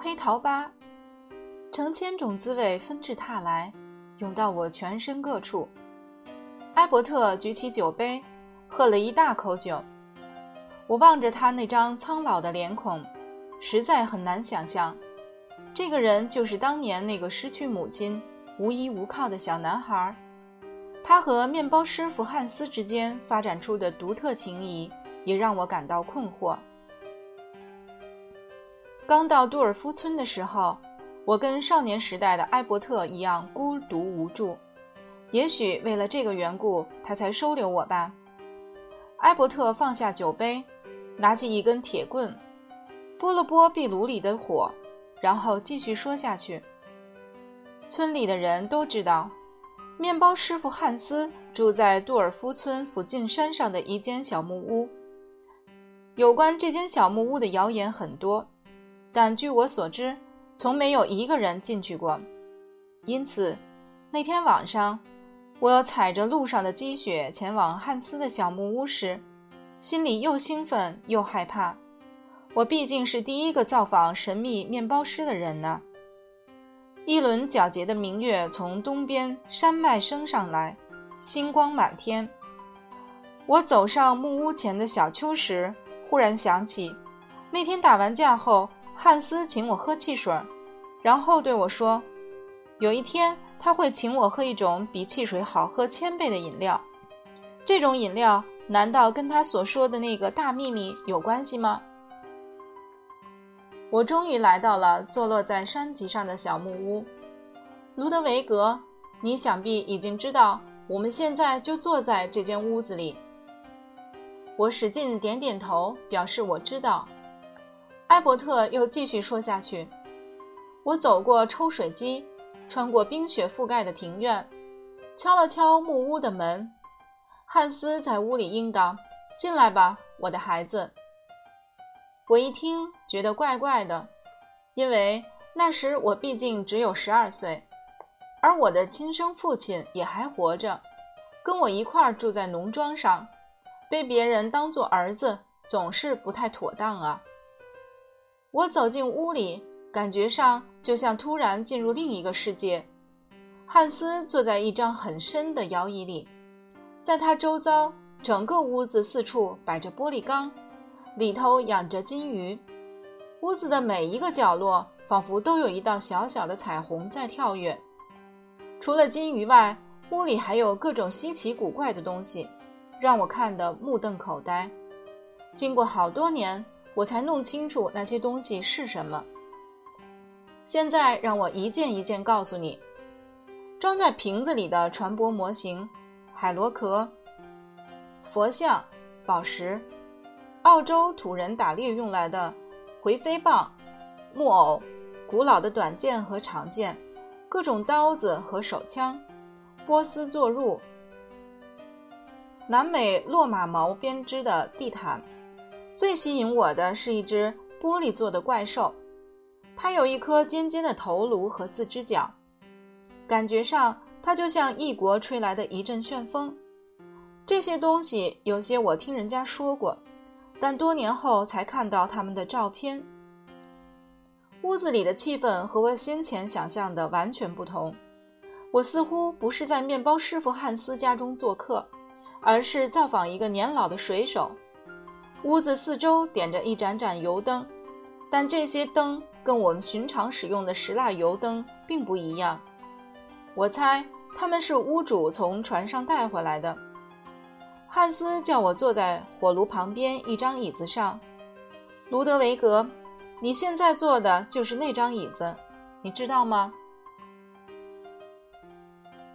黑桃八，成千种滋味纷至沓来，涌到我全身各处。埃伯特举起酒杯，喝了一大口酒。我望着他那张苍老的脸孔，实在很难想象，这个人就是当年那个失去母亲、无依无靠的小男孩。他和面包师傅汉斯之间发展出的独特情谊，也让我感到困惑。刚到杜尔夫村的时候，我跟少年时代的埃伯特一样孤独无助。也许为了这个缘故，他才收留我吧。埃伯特放下酒杯，拿起一根铁棍，拨了拨壁炉里的火，然后继续说下去。村里的人都知道，面包师傅汉斯住在杜尔夫村附近山上的一间小木屋。有关这间小木屋的谣言很多。但据我所知，从没有一个人进去过。因此，那天晚上，我踩着路上的积雪前往汉斯的小木屋时，心里又兴奋又害怕。我毕竟是第一个造访神秘面包师的人呢。一轮皎洁的明月从东边山脉升上来，星光满天。我走上木屋前的小丘时，忽然想起，那天打完架后。汉斯请我喝汽水，然后对我说：“有一天他会请我喝一种比汽水好喝千倍的饮料。这种饮料难道跟他所说的那个大秘密有关系吗？”我终于来到了坐落在山脊上的小木屋。卢德维格，你想必已经知道，我们现在就坐在这间屋子里。我使劲点点头，表示我知道。埃伯特又继续说下去：“我走过抽水机，穿过冰雪覆盖的庭院，敲了敲木屋的门。汉斯在屋里应道：‘进来吧，我的孩子。’我一听，觉得怪怪的，因为那时我毕竟只有十二岁，而我的亲生父亲也还活着，跟我一块儿住在农庄上，被别人当作儿子，总是不太妥当啊。”我走进屋里，感觉上就像突然进入另一个世界。汉斯坐在一张很深的摇椅里，在他周遭，整个屋子四处摆着玻璃缸，里头养着金鱼。屋子的每一个角落仿佛都有一道小小的彩虹在跳跃。除了金鱼外，屋里还有各种稀奇古怪的东西，让我看得目瞪口呆。经过好多年。我才弄清楚那些东西是什么。现在让我一件一件告诉你：装在瓶子里的船舶模型、海螺壳、佛像、宝石、澳洲土人打猎用来的回飞棒、木偶、古老的短剑和长剑、各种刀子和手枪、波斯坐褥、南美骆马毛编织的地毯。最吸引我的是一只玻璃做的怪兽，它有一颗尖尖的头颅和四只脚，感觉上它就像异国吹来的一阵旋风。这些东西有些我听人家说过，但多年后才看到他们的照片。屋子里的气氛和我先前想象的完全不同，我似乎不是在面包师傅汉斯家中做客，而是造访一个年老的水手。屋子四周点着一盏盏油灯，但这些灯跟我们寻常使用的石蜡油灯并不一样。我猜他们是屋主从船上带回来的。汉斯叫我坐在火炉旁边一张椅子上。卢德维格，你现在坐的就是那张椅子，你知道吗？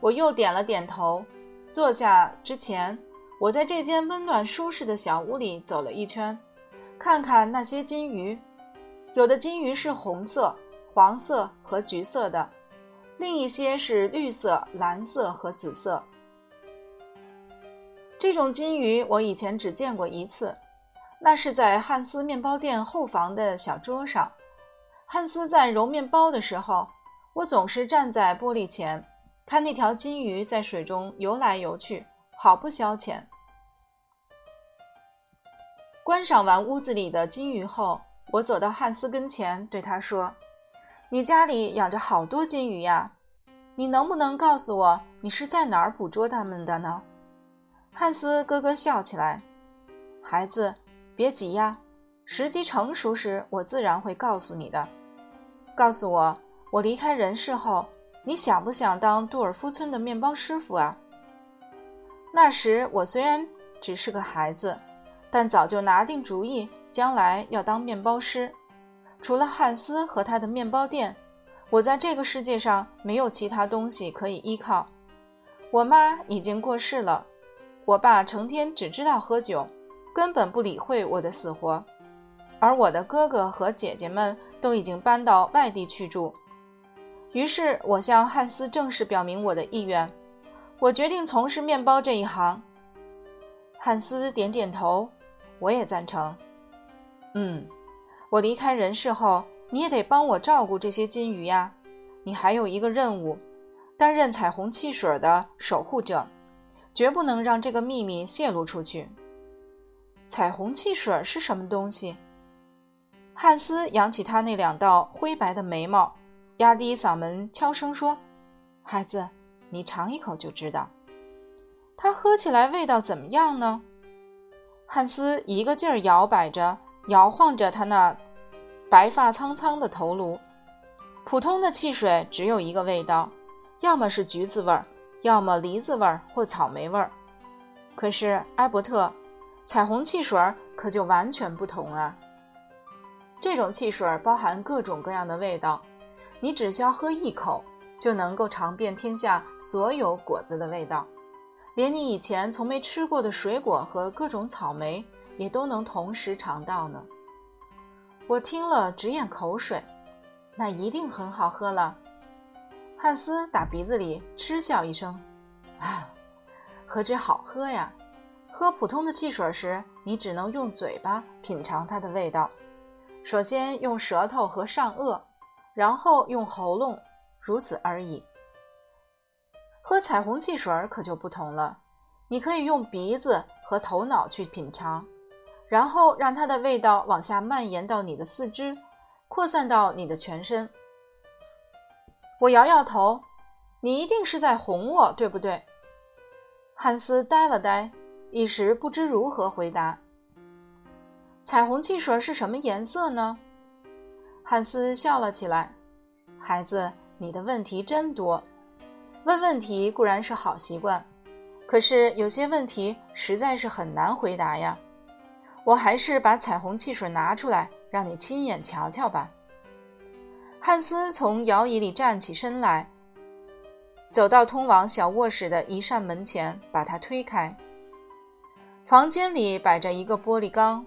我又点了点头。坐下之前。我在这间温暖舒适的小屋里走了一圈，看看那些金鱼。有的金鱼是红色、黄色和橘色的，另一些是绿色、蓝色和紫色。这种金鱼我以前只见过一次，那是在汉斯面包店后房的小桌上。汉斯在揉面包的时候，我总是站在玻璃前，看那条金鱼在水中游来游去，好不消遣。观赏完屋子里的金鱼后，我走到汉斯跟前，对他说：“你家里养着好多金鱼呀，你能不能告诉我你是在哪儿捕捉它们的呢？”汉斯咯咯笑起来：“孩子，别急呀，时机成熟时，我自然会告诉你的。告诉我，我离开人世后，你想不想当杜尔夫村的面包师傅啊？”那时我虽然只是个孩子，但早就拿定主意，将来要当面包师。除了汉斯和他的面包店，我在这个世界上没有其他东西可以依靠。我妈已经过世了。我爸成天只知道喝酒，根本不理会我的死活，而我的哥哥和姐姐们都已经搬到外地去住。于是，我向汉斯正式表明我的意愿，我决定从事面包这一行。汉斯点点头，我也赞成。嗯，我离开人世后，你也得帮我照顾这些金鱼呀。你还有一个任务，担任彩虹汽水的守护者。绝不能让这个秘密泄露出去。彩虹汽水是什么东西？汉斯扬起他那两道灰白的眉毛，压低嗓门悄声说：“孩子，你尝一口就知道。它喝起来味道怎么样呢？”汉斯一个劲儿摇摆着，摇晃着他那白发苍苍的头颅。普通的汽水只有一个味道，要么是橘子味儿。要么梨子味儿或草莓味儿，可是埃伯特，彩虹汽水可就完全不同啊！这种汽水包含各种各样的味道，你只需要喝一口，就能够尝遍天下所有果子的味道，连你以前从没吃过的水果和各种草莓也都能同时尝到呢。我听了直咽口水，那一定很好喝了。汉斯打鼻子里嗤笑一声：“啊，何止好喝呀！喝普通的汽水时，你只能用嘴巴品尝它的味道，首先用舌头和上颚，然后用喉咙，如此而已。喝彩虹汽水可就不同了，你可以用鼻子和头脑去品尝，然后让它的味道往下蔓延到你的四肢，扩散到你的全身。”我摇摇头，你一定是在哄我，对不对？汉斯呆了呆，一时不知如何回答。彩虹汽水是什么颜色呢？汉斯笑了起来。孩子，你的问题真多。问问题固然是好习惯，可是有些问题实在是很难回答呀。我还是把彩虹汽水拿出来，让你亲眼瞧瞧吧。汉斯从摇椅里站起身来，走到通往小卧室的一扇门前，把它推开。房间里摆着一个玻璃缸，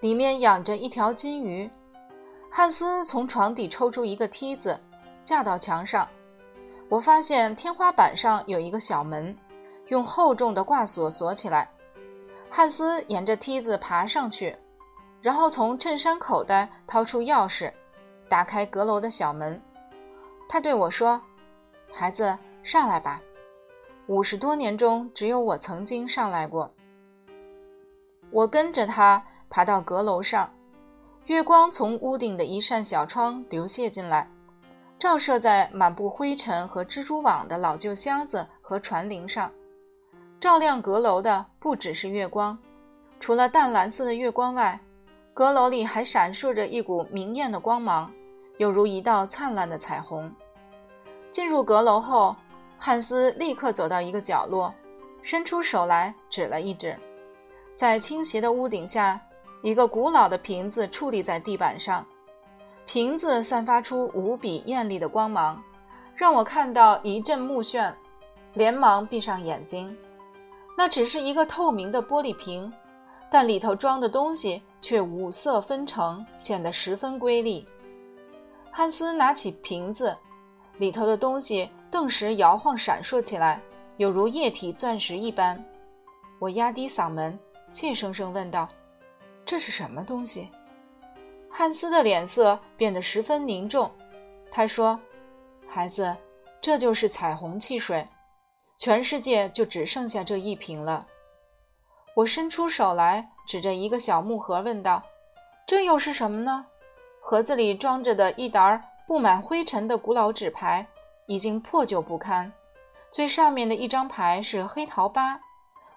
里面养着一条金鱼。汉斯从床底抽出一个梯子，架到墙上。我发现天花板上有一个小门，用厚重的挂锁锁起来。汉斯沿着梯子爬上去，然后从衬衫口袋掏出钥匙。打开阁楼的小门，他对我说：“孩子，上来吧。五十多年中，只有我曾经上来过。”我跟着他爬到阁楼上，月光从屋顶的一扇小窗流泻进来，照射在满布灰尘和蜘蛛网的老旧箱子和船铃上。照亮阁楼的不只是月光，除了淡蓝色的月光外，阁楼里还闪烁着一股明艳的光芒。犹如一道灿烂的彩虹。进入阁楼后，汉斯立刻走到一个角落，伸出手来指了一指，在倾斜的屋顶下，一个古老的瓶子矗立在地板上，瓶子散发出无比艳丽的光芒，让我看到一阵目眩，连忙闭上眼睛。那只是一个透明的玻璃瓶，但里头装的东西却五色纷呈，显得十分瑰丽。汉斯拿起瓶子，里头的东西顿时摇晃闪烁起来，有如液体钻石一般。我压低嗓门，怯生生问道：“这是什么东西？”汉斯的脸色变得十分凝重。他说：“孩子，这就是彩虹汽水，全世界就只剩下这一瓶了。”我伸出手来，指着一个小木盒问道：“这又是什么呢？”盒子里装着的一沓布满灰尘的古老纸牌已经破旧不堪，最上面的一张牌是黑桃八，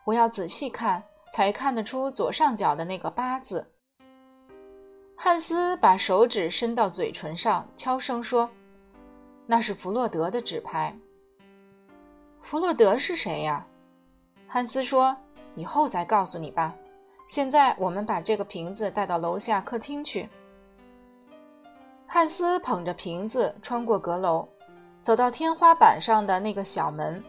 我要仔细看才看得出左上角的那个八字。汉斯把手指伸到嘴唇上，悄声说：“那是弗洛德的纸牌。”弗洛德是谁呀？汉斯说：“以后再告诉你吧。现在我们把这个瓶子带到楼下客厅去。”汉斯捧着瓶子穿过阁楼，走到天花板上的那个小门。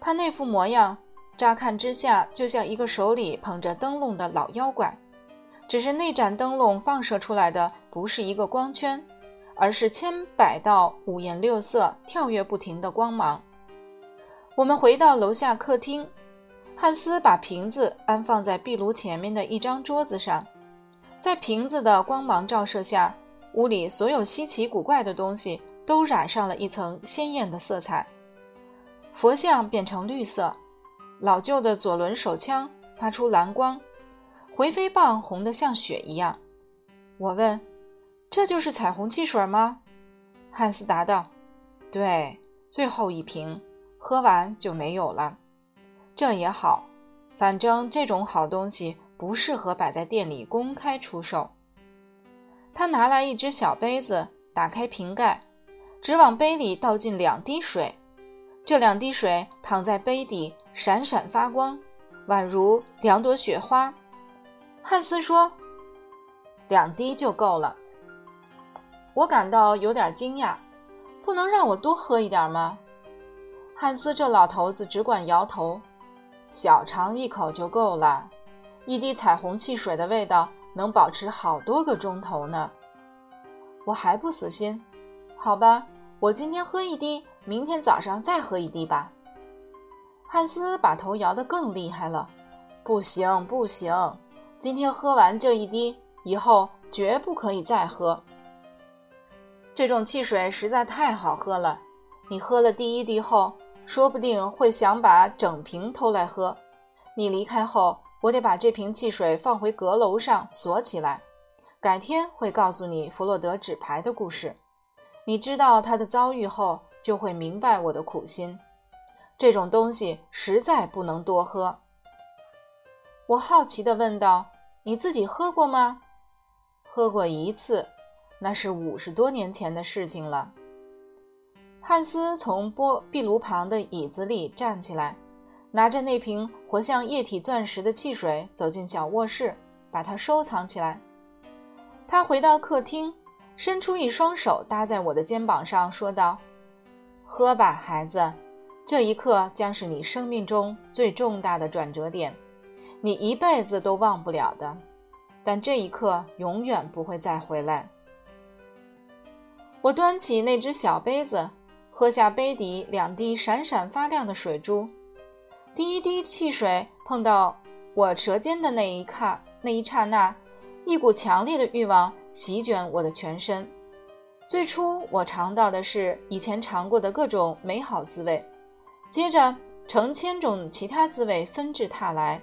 他那副模样，乍看之下就像一个手里捧着灯笼的老妖怪。只是那盏灯笼放射出来的不是一个光圈，而是千百道五颜六色、跳跃不停的光芒。我们回到楼下客厅，汉斯把瓶子安放在壁炉前面的一张桌子上，在瓶子的光芒照射下，屋里所有稀奇古怪的东西都染上了一层鲜艳的色彩。佛像变成绿色，老旧的左轮手枪发出蓝光。回飞棒红得像血一样，我问：“这就是彩虹汽水吗？”汉斯答道：“对，最后一瓶，喝完就没有了。这也好，反正这种好东西不适合摆在店里公开出售。”他拿来一只小杯子，打开瓶盖，只往杯里倒进两滴水，这两滴水躺在杯底，闪闪发光，宛如两朵雪花。汉斯说：“两滴就够了。”我感到有点惊讶，不能让我多喝一点吗？汉斯这老头子只管摇头：“小尝一口就够了，一滴彩虹汽水的味道能保持好多个钟头呢。”我还不死心，好吧，我今天喝一滴，明天早上再喝一滴吧。汉斯把头摇得更厉害了：“不行，不行。”今天喝完这一滴以后，绝不可以再喝。这种汽水实在太好喝了，你喝了第一滴后，说不定会想把整瓶偷来喝。你离开后，我得把这瓶汽水放回阁楼上锁起来。改天会告诉你弗洛德纸牌的故事。你知道他的遭遇后，就会明白我的苦心。这种东西实在不能多喝。我好奇地问道。你自己喝过吗？喝过一次，那是五十多年前的事情了。汉斯从玻壁炉旁的椅子里站起来，拿着那瓶活像液体钻石的汽水走进小卧室，把它收藏起来。他回到客厅，伸出一双手搭在我的肩膀上，说道：“喝吧，孩子，这一刻将是你生命中最重大的转折点。”你一辈子都忘不了的，但这一刻永远不会再回来。我端起那只小杯子，喝下杯底两滴闪闪发亮的水珠。第一滴汽水碰到我舌尖的那一刻，那一刹那，一股强烈的欲望席卷我的全身。最初，我尝到的是以前尝过的各种美好滋味，接着成千种其他滋味纷至沓来。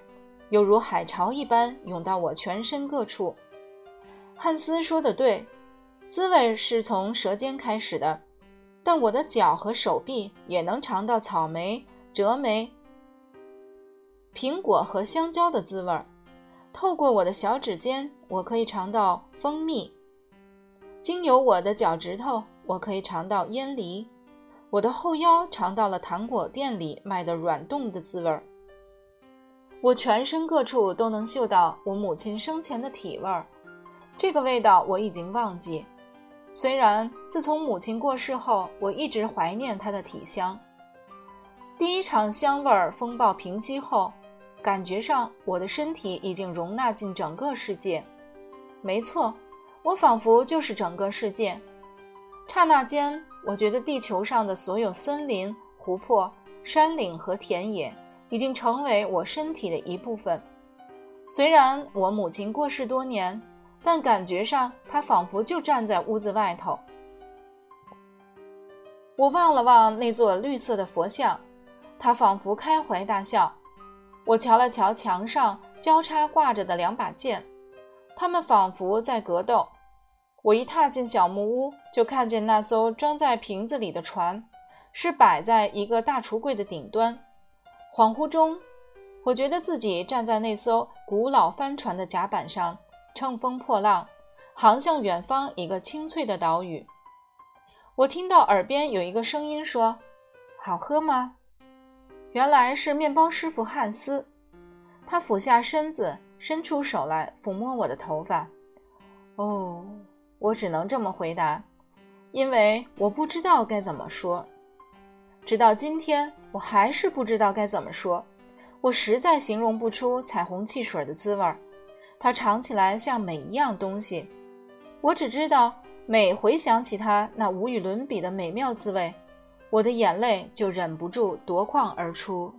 犹如海潮一般涌到我全身各处。汉斯说的对，滋味是从舌尖开始的，但我的脚和手臂也能尝到草莓、折莓、苹果和香蕉的滋味。透过我的小指尖，我可以尝到蜂蜜；经由我的脚趾头，我可以尝到烟梨；我的后腰尝到了糖果店里卖的软冻的滋味儿。我全身各处都能嗅到我母亲生前的体味儿，这个味道我已经忘记。虽然自从母亲过世后，我一直怀念她的体香。第一场香味儿风暴平息后，感觉上我的身体已经容纳进整个世界。没错，我仿佛就是整个世界。刹那间，我觉得地球上的所有森林、湖泊、山岭和田野。已经成为我身体的一部分。虽然我母亲过世多年，但感觉上她仿佛就站在屋子外头。我望了望那座绿色的佛像，他仿佛开怀大笑。我瞧了瞧墙上交叉挂着的两把剑，它们仿佛在格斗。我一踏进小木屋，就看见那艘装在瓶子里的船，是摆在一个大橱柜的顶端。恍惚中，我觉得自己站在那艘古老帆船的甲板上，乘风破浪，航向远方一个清脆的岛屿。我听到耳边有一个声音说：“好喝吗？”原来是面包师傅汉斯，他俯下身子，伸出手来抚摸我的头发。哦，我只能这么回答，因为我不知道该怎么说。直到今天，我还是不知道该怎么说。我实在形容不出彩虹汽水的滋味儿，它尝起来像每一样东西。我只知道，每回想起它那无与伦比的美妙滋味。我的眼泪就忍不住夺眶而出。